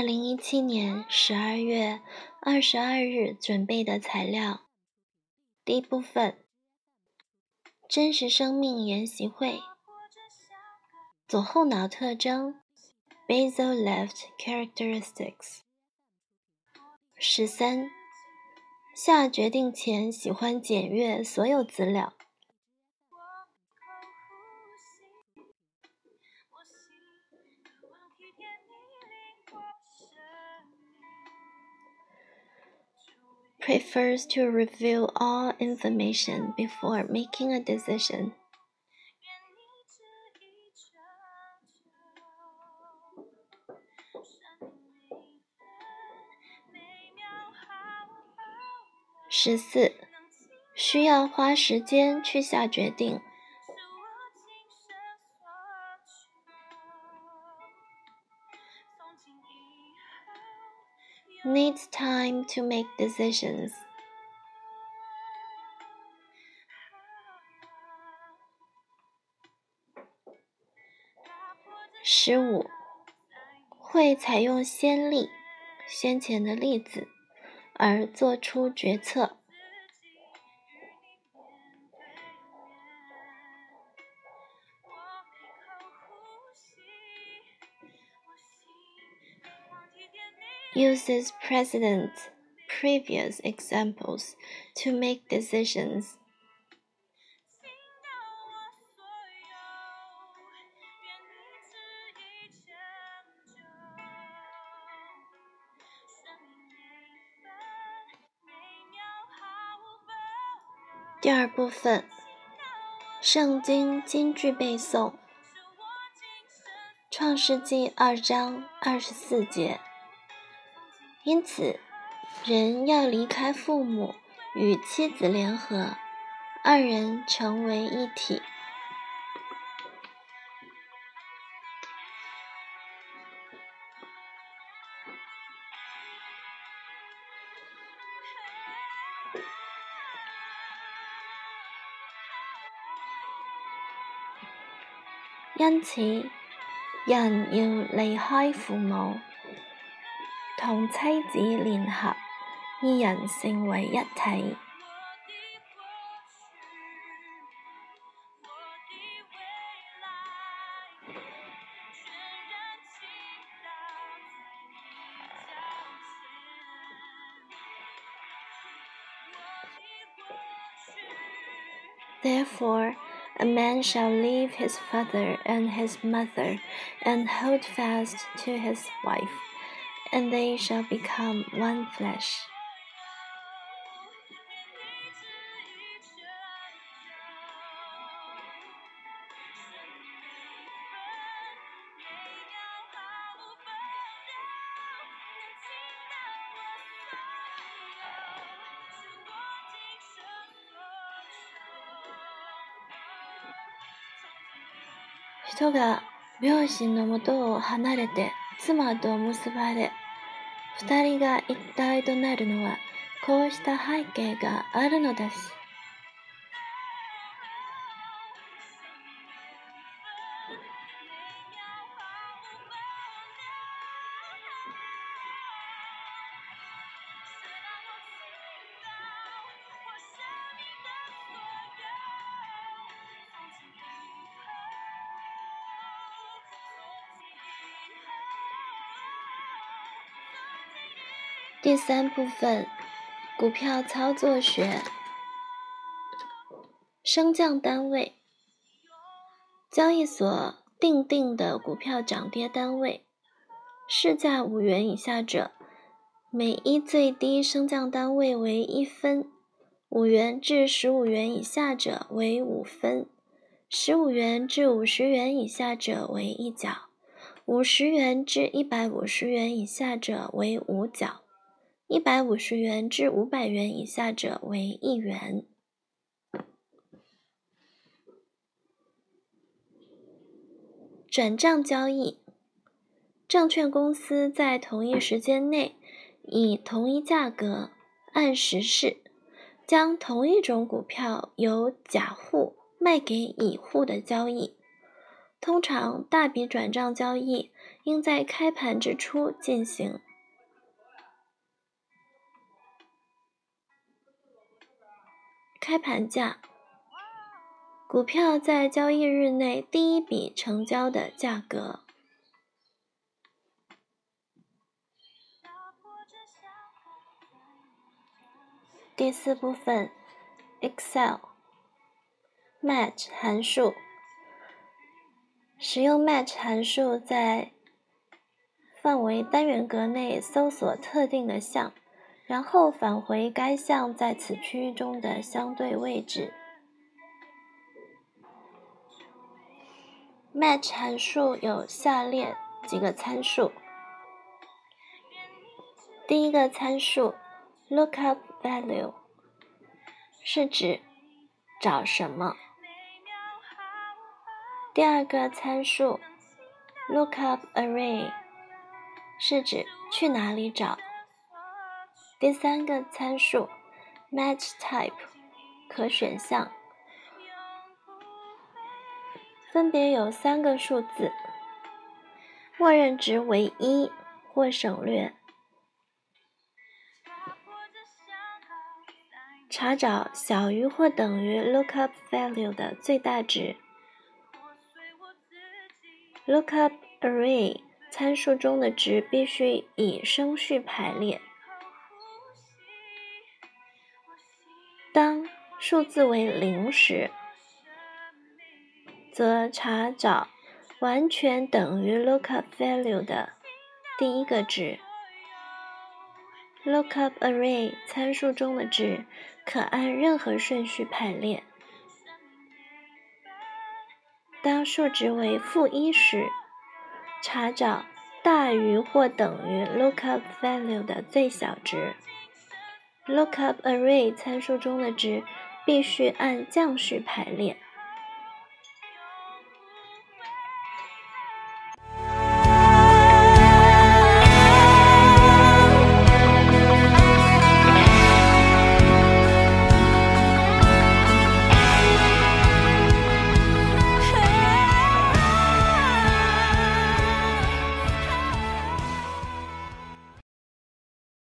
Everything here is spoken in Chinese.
二零一七年十二月二十二日准备的材料。第一部分：真实生命研习会。左后脑特征 （Basal left characteristics）。十三。下决定前喜欢检阅所有资料。Prefers to review all information before making a decision. Needs time to make decisions. 十五，会采用先例（先前的例子）而做出决策。uses precedent previous examples to make decisions.《第二部分：圣经金句背诵》，《创世纪》二章二十四节。 因此，人要离开父母，与妻子联合，二人成为一体。因此，人要离开父母。同妻子联合，二人成为一体。Therefore, a man shall leave his father and his mother, and hold fast to his wife And they shall become one flesh. Hito が両親のもとを離れて妻と結ばれ二人が一体となるのはこうした背景があるのです。第三部分，股票操作学。升降单位，交易所定定的股票涨跌单位，市价五元以下者，每一最低升降单位为一分；五元至十五元以下者为五分；十五元至五十元以下者为一角；五十元至一百五十元以下者为五角。一百五十元至五百元以下者为一元。转账交易，证券公司在同一时间内以同一价格按时式将同一种股票由甲户卖给乙户的交易，通常，大笔转账交易应在开盘之初进行。开盘价：股票在交易日内第一笔成交的价格。第四部分，Excel Match 函数。使用 Match 函数在范围单元格内搜索特定的项，然后返回该项在此区域中的相对位置。Match 函数有下列几个参数：第一个参数 Lookup Value 是指找什么。第二个参数 lookup array 是指去哪里找。第三个参数 match type 可选项，分别有三个数字，默认值为一或省略。查找小于或等于 lookup value 的最大值。Lookup array 参数中的值必须以升序排列。当数字为零时，则查找完全等于 lookup value 的第一个值。Lookup array 参数中的值可按任何顺序排列。当数值为负一时，查找大于或等于 lookup value 的最小值。Lookup array 参数中的值必须按降序排列。